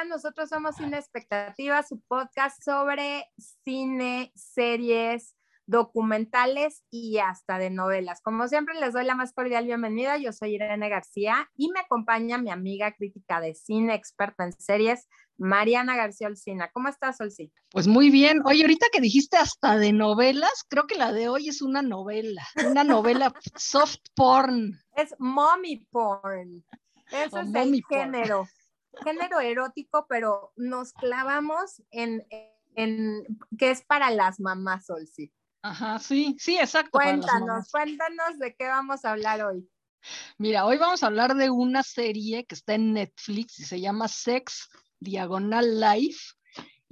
están? Nosotros somos Cine Expectativa, su podcast sobre cine, series, documentales y hasta de novelas. Como siempre, les doy la más cordial bienvenida. Yo soy Irene García y me acompaña mi amiga crítica de cine, experta en series, Mariana García Olcina. ¿Cómo estás, Olcina? Pues muy bien. Oye, ahorita que dijiste hasta de novelas, creo que la de hoy es una novela, una novela soft porn. Es mommy porn. Ese es el género. Género erótico, pero nos clavamos en, en, que es para las mamás, Olcina. Ajá, sí, sí, exacto. Cuéntanos, cuéntanos de qué vamos a hablar hoy. Mira, hoy vamos a hablar de una serie que está en Netflix y se llama Sex Diagonal Life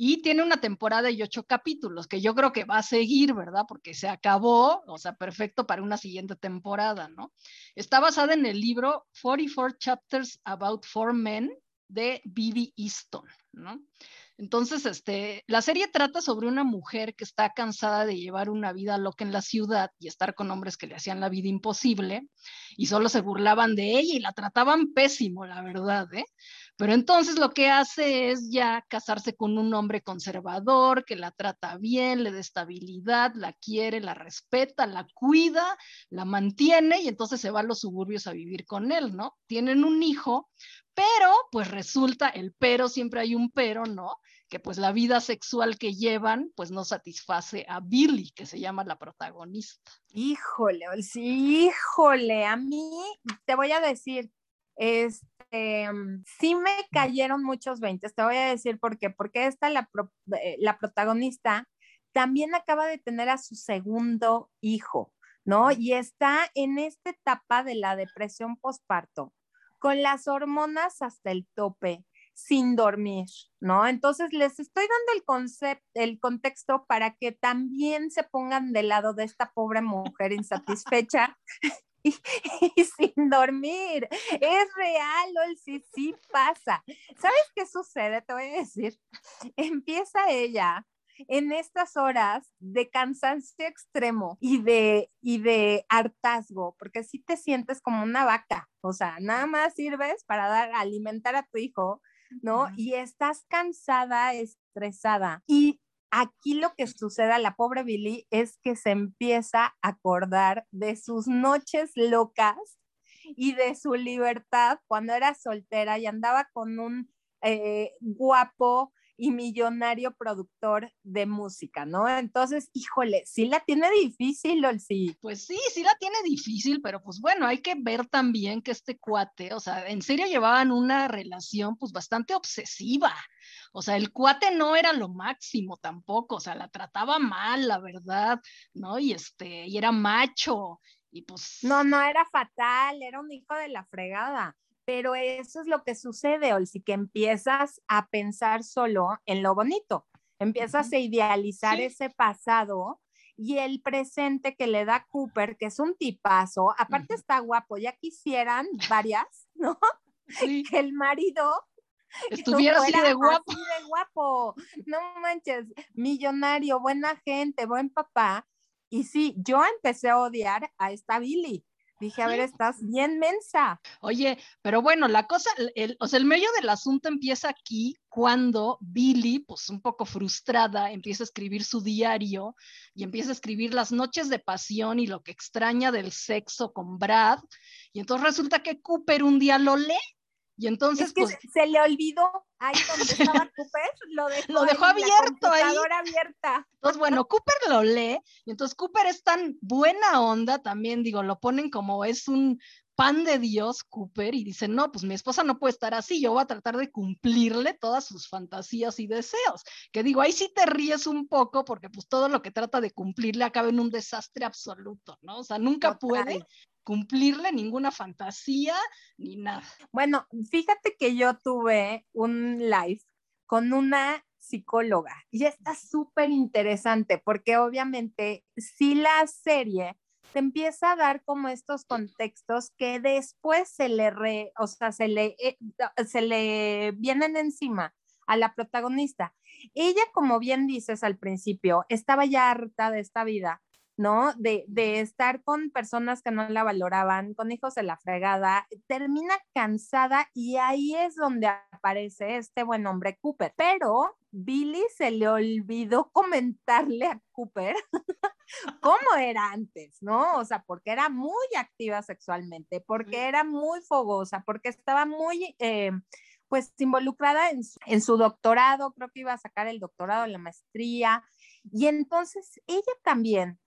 y tiene una temporada y ocho capítulos que yo creo que va a seguir, ¿verdad? Porque se acabó, o sea, perfecto para una siguiente temporada, ¿no? Está basada en el libro 44 Chapters About Four Men de Bibi Easton, ¿no? Entonces, este, la serie trata sobre una mujer que está cansada de llevar una vida loca en la ciudad y estar con hombres que le hacían la vida imposible y solo se burlaban de ella y la trataban pésimo, la verdad, ¿eh? Pero entonces lo que hace es ya casarse con un hombre conservador que la trata bien, le da estabilidad, la quiere, la respeta, la cuida, la mantiene y entonces se va a los suburbios a vivir con él, ¿no? Tienen un hijo, pero pues resulta, el pero, siempre hay un pero, ¿no? Que pues la vida sexual que llevan pues no satisface a Billy, que se llama la protagonista. Híjole, sí, híjole, a mí te voy a decir, este, sí me cayeron muchos 20, te voy a decir por qué, porque esta, la, eh, la protagonista, también acaba de tener a su segundo hijo, ¿no? Y está en esta etapa de la depresión postparto con las hormonas hasta el tope, sin dormir, ¿no? Entonces les estoy dando el concepto, el contexto para que también se pongan del lado de esta pobre mujer insatisfecha y, sin dormir. Es real, sí, sí pasa. ¿Sabes qué sucede? Te voy a decir. Empieza ella en estas horas de cansancio extremo y de, y de hartazgo, porque si te sientes como una vaca, o sea, nada más sirves para dar, alimentar a tu hijo, ¿no? Y estás cansada, estresada. Y aquí lo que sucede a la pobre Billy es que se empieza a acordar de sus noches locas y de su libertad cuando era soltera y andaba con un eh, guapo y millonario productor de música, ¿no? Entonces, híjole, sí la tiene difícil, sí. Pues sí, sí la tiene difícil, pero pues bueno, hay que ver también que este cuate, o sea, en serio llevaban una relación pues bastante obsesiva. O sea, el cuate no era lo máximo tampoco, o sea, la trataba mal, la verdad, ¿no? Y este, y era macho, y pues... No, no era fatal, era un hijo de la fregada pero eso es lo que sucede, Olsi, que empiezas a pensar solo en lo bonito, empiezas a idealizar ese pasado y el presente que le da Cooper, que es un tipazo, aparte está guapo, ya quisieran varias, ¿no? Que el marido estuviera así de guapo. Así de guapo, no manches, millonario, buena gente, buen papá. Y sí, yo empecé a odiar a esta Billy Dije, a ver, estás bien mensa. Oye, pero bueno, la cosa, el, o sea, el medio del asunto empieza aquí cuando Billy, pues un poco frustrada, empieza a escribir su diario y empieza a escribir las noches de pasión y lo que extraña del sexo con Brad. Y entonces resulta que Cooper un día lo lee y entonces, es que pues, se le olvidó ahí donde estaba Cooper, lo dejó, lo dejó abierto ahí. abierta. Entonces, bueno, Cooper lo lee, y entonces Cooper es tan buena onda también, digo, lo ponen como es un pan de Dios, Cooper, y dice, no, pues mi esposa no puede estar así, yo voy a tratar de cumplirle todas sus fantasías y deseos. Que digo, ahí sí te ríes un poco, porque pues todo lo que trata de cumplirle acaba en un desastre absoluto, ¿no? O sea, nunca puede cumplirle ninguna fantasía ni nada. Bueno, fíjate que yo tuve un live con una psicóloga y está súper interesante porque obviamente si la serie te empieza a dar como estos contextos que después se le re, o sea, se le, eh, se le vienen encima a la protagonista. Ella, como bien dices al principio, estaba ya harta de esta vida ¿no? De, de, estar con personas que no la valoraban, con hijos de la fregada, termina cansada y ahí es donde aparece este buen hombre Cooper. Pero Billy se le olvidó comentarle a Cooper cómo era antes, ¿no? O sea, porque era muy activa sexualmente, porque era muy fogosa, porque estaba muy... Eh, pues involucrada en su, en su, doctorado, creo que iba a sacar el doctorado, la maestría, y entonces ella también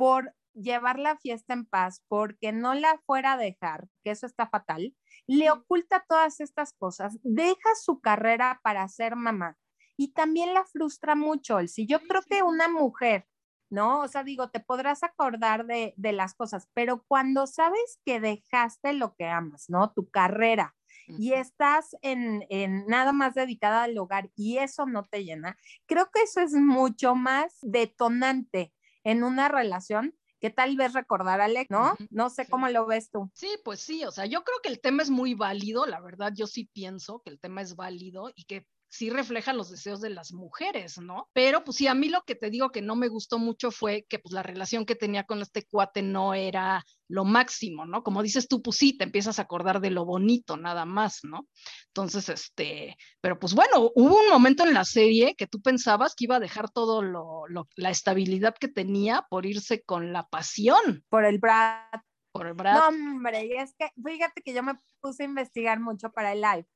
por llevar la fiesta en paz, porque no la fuera a dejar, que eso está fatal, le oculta todas estas cosas, deja su carrera para ser mamá y también la frustra mucho. Si yo creo que una mujer, ¿no? O sea, digo, te podrás acordar de, de las cosas, pero cuando sabes que dejaste lo que amas, ¿no? Tu carrera, y estás en, en, nada más dedicada al hogar y eso no te llena, creo que eso es mucho más detonante en una relación que tal vez recordar, Alex, ¿no? No sé cómo lo ves tú. Sí, pues sí, o sea, yo creo que el tema es muy válido, la verdad, yo sí pienso que el tema es válido y que sí refleja los deseos de las mujeres, ¿no? Pero pues sí, a mí lo que te digo que no me gustó mucho fue que pues la relación que tenía con este cuate no era lo máximo, ¿no? Como dices tú, pues sí, te empiezas a acordar de lo bonito nada más, ¿no? Entonces, este, pero pues bueno, hubo un momento en la serie que tú pensabas que iba a dejar todo lo, la estabilidad que tenía por irse con la pasión. Por el Brad. Por el Brad. No, hombre, y es que fíjate que yo me puse a investigar mucho para el live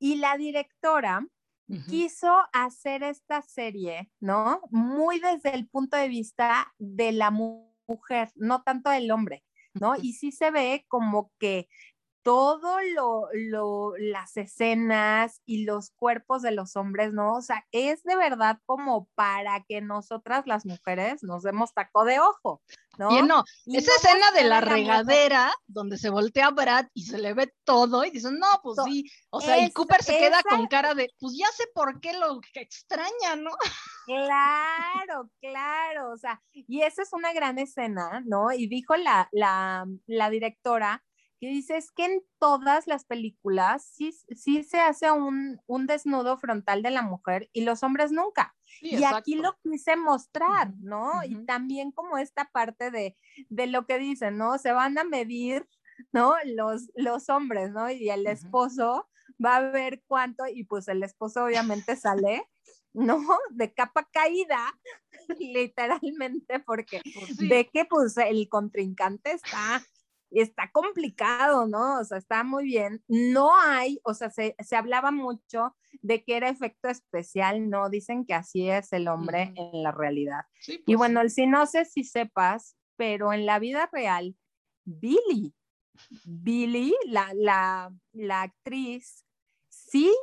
y la directora quiso hacer esta serie, ¿no? Muy desde el punto de vista de la mujer, no tanto del hombre, ¿no? Y sí se ve como que todo lo, lo, las escenas y los cuerpos de los hombres, ¿no? O sea, es de verdad como para que nosotras las mujeres nos demos taco de ojo, ¿no? Y no, esa escena de la regadera donde se voltea Brad y se le ve todo y dicen, no, pues sí, o sea, y Cooper se queda con cara de, pues ya sé por qué lo extraña, ¿no? Claro, claro, o sea, y esa es una gran escena, ¿no? Y dijo la, la, la directora, que dice es que en todas las películas sí, sí se hace un, un, desnudo frontal de la mujer y los hombres nunca. y aquí lo quise mostrar, ¿no? Y también como esta parte de, de, lo que dicen, ¿no? Se van a medir, ¿no? Los, los hombres, ¿no? Y el esposo va a ver cuánto, y pues el esposo obviamente sale, ¿no? De capa caída, literalmente, porque pues ve que pues el contrincante está está complicado, ¿no? O sea, está muy bien. No hay, o sea, se, hablaba mucho de que era efecto especial, ¿no? Dicen que así es el hombre en la realidad. y pues bueno, si no sé si sepas, pero en la vida real, Billy, Billy, la, la, la actriz, sí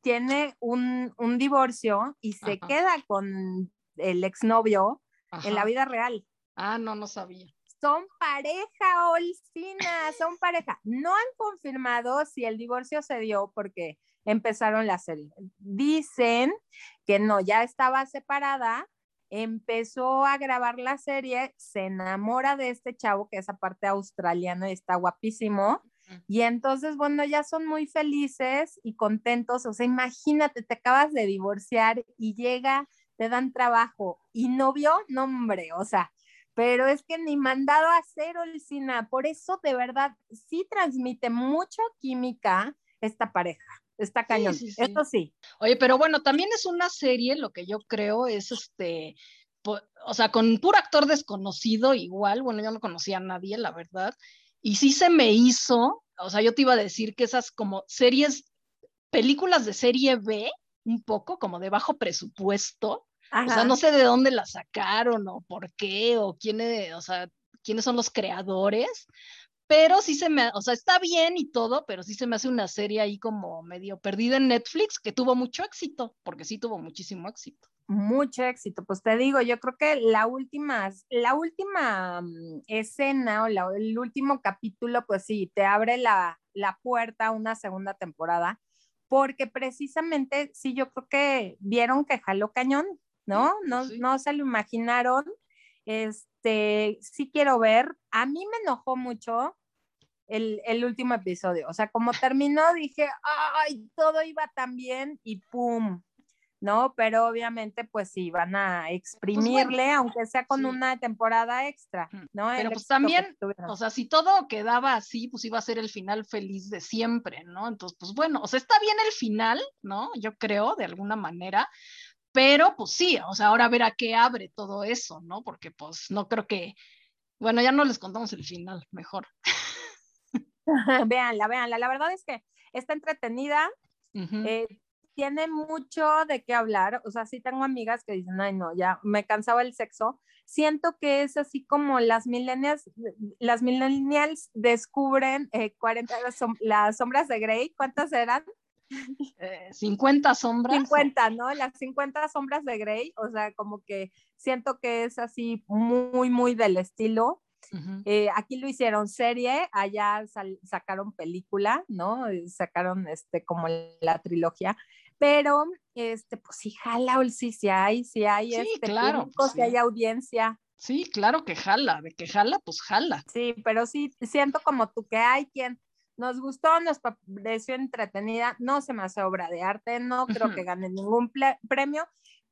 tiene un, un divorcio y se queda con el exnovio en la vida real. Ah, no, no sabía son pareja, Olcina, son pareja. No han confirmado si el divorcio se dio porque empezaron la serie. Dicen que no, ya estaba separada, empezó a grabar la serie, se enamora de este chavo que es aparte australiano y está guapísimo. Y entonces, bueno, ya son muy felices y contentos. O sea, imagínate, te acabas de divorciar y llega, te dan trabajo y novio, no hombre, o sea, pero es que ni mandado a hacer Olcina, por eso de verdad sí transmite mucha química esta pareja. Está cañón, eso sí. Oye, pero bueno, también es una serie, lo que yo creo es este, o sea, con puro actor desconocido igual, bueno, yo no conocía a nadie, la verdad, y sí se me hizo, o sea, yo te iba a decir que esas como series, películas de serie B, un poco como de bajo presupuesto, o sea, no sé de dónde la sacaron o por qué o quiénes, o sea, quiénes son los creadores, pero sí se me, o sea, está bien y todo, pero sí se me hace una serie ahí como medio perdida en Netflix que tuvo mucho éxito, porque sí tuvo muchísimo éxito. Mucho éxito, pues te digo, yo creo que la última, la última mm, escena o el último capítulo, pues sí, te abre la, la puerta a una segunda temporada, porque precisamente sí, yo creo que vieron que jaló cañón, ¿no? No, no se lo imaginaron. Este, sí quiero ver. A mí me enojó mucho el, el, último episodio. O sea, como terminó, dije, ay, todo iba tan bien y pum, ¿no? Pero obviamente, pues sí, van a pues exprimirle, aunque sea con una temporada extra, ¿no? Pero pues también, o sea, si todo quedaba así, pues iba a ser el final feliz de siempre, ¿no? Entonces, pues bueno, o sea, está bien el final, ¿no? Yo creo, de alguna manera, pero pues sí, o sea, ahora ver a qué abre todo eso, ¿no? Porque pues no creo que, bueno, ya no les contamos el final, mejor. véanla, véanla, la verdad es que está entretenida, eh, tiene mucho de qué hablar, o sea, sí tengo amigas que dicen, ay, no, ya me cansaba el sexo. Siento que es así como las millennials, las millennials descubren 40, eh, las sombras de Grey, ¿cuántas eran? 50 eh, sombras. 50, ¿no? Las 50 sombras de Grey, o sea, como que siento que es así muy, muy del estilo. Eh, aquí lo hicieron serie, allá sacaron película, ¿no? Sacaron este como la trilogía, pero este, pues sí jala, sí, sí hay, sí hay, sí, este, claro, sí. hay audiencia. Sí, claro que jala, de que jala, pues jala. Sí, pero sí, siento como tú que hay quien nos gustó, nos pareció entretenida, no se me hace obra de arte, no creo que gane ningún premio,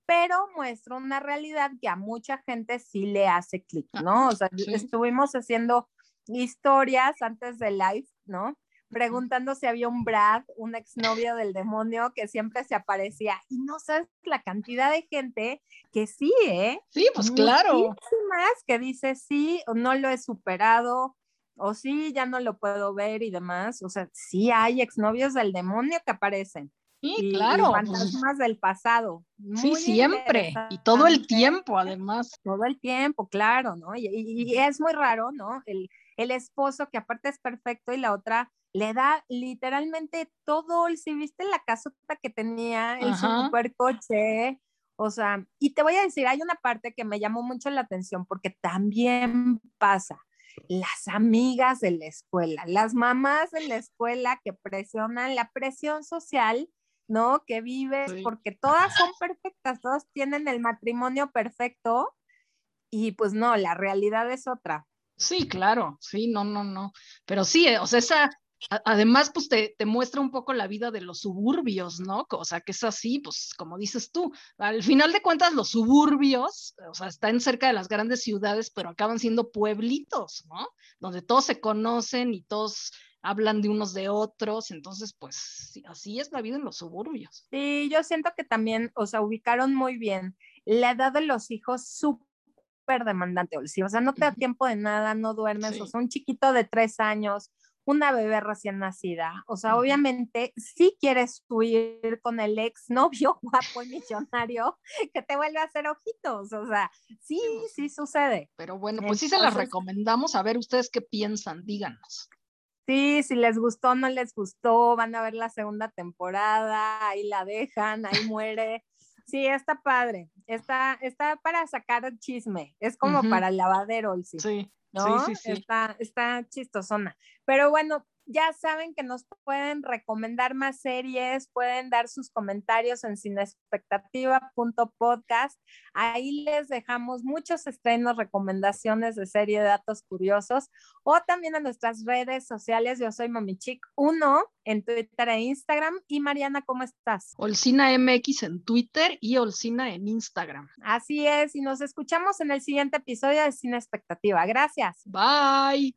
pero muestra una realidad que a mucha gente sí le hace clic, ah, ¿no? O sea, estuvimos haciendo historias antes del live, ¿no? preguntando si había un Brad, un exnovio del demonio que siempre se aparecía. Y no sabes la cantidad de gente que sí, ¿eh? Sí, pues claro. más que dice sí, o no lo he superado, o sí, ya no lo puedo ver y demás. O sea, sí hay exnovios del demonio que aparecen. Sí, claro. Fantasmas del pasado. sí, siempre. Y todo el tiempo, además. Todo el tiempo, claro, ¿no? Y, y es muy raro, ¿no? El, el esposo que aparte es perfecto y la otra le da literalmente todo, si viste la casota que tenía, el super coche, o sea, y te voy a decir, hay una parte que me llamó mucho la atención porque también pasa, las amigas de la escuela, las mamás de la escuela que presionan la presión social, ¿no? Que vives, porque todas son perfectas, todas tienen el matrimonio perfecto y pues no, la realidad es otra. Sí, claro, sí, no, no, no. Pero sí, o sea, esa, además, pues te, te, muestra un poco la vida de los suburbios, ¿no? O sea, que es así, pues como dices tú, al final de cuentas los suburbios, o sea, están cerca de las grandes ciudades, pero acaban siendo pueblitos, ¿no? Donde todos se conocen y todos hablan de unos de otros, entonces, pues así es la vida en los suburbios. Sí, yo siento que también, o sea, ubicaron muy bien la edad de los hijos súper demandante, o sea, no te da tiempo de nada, no duermes, o sea, un chiquito de tres años, una bebé recién nacida. O sea, obviamente, si quieres huir con el ex novio guapo y millonario que te vuelve a hacer ojitos. O sea, sí, sí sucede. Pero bueno, pues sí se las recomendamos. A ver, ustedes qué piensan, díganos. Sí, si les gustó, no les gustó, van a ver la segunda temporada, ahí la dejan, ahí muere. Sí, está padre. Está, está para sacar chisme. Es como para el lavadero, sí. Sí. ¿no? Sí, sí, sí. Está, está chistosona. Pero bueno, ya saben que nos pueden recomendar más series, pueden dar sus comentarios en cinespectativa.podcast. Ahí les dejamos muchos estrenos, recomendaciones de serie de datos curiosos o también en nuestras redes sociales. Yo soy Mamichic1 en Twitter e Instagram. Y Mariana, ¿cómo estás? Olcina MX en Twitter y Olcina en Instagram. Así es, y nos escuchamos en el siguiente episodio de Cine Expectativa. Gracias. Bye.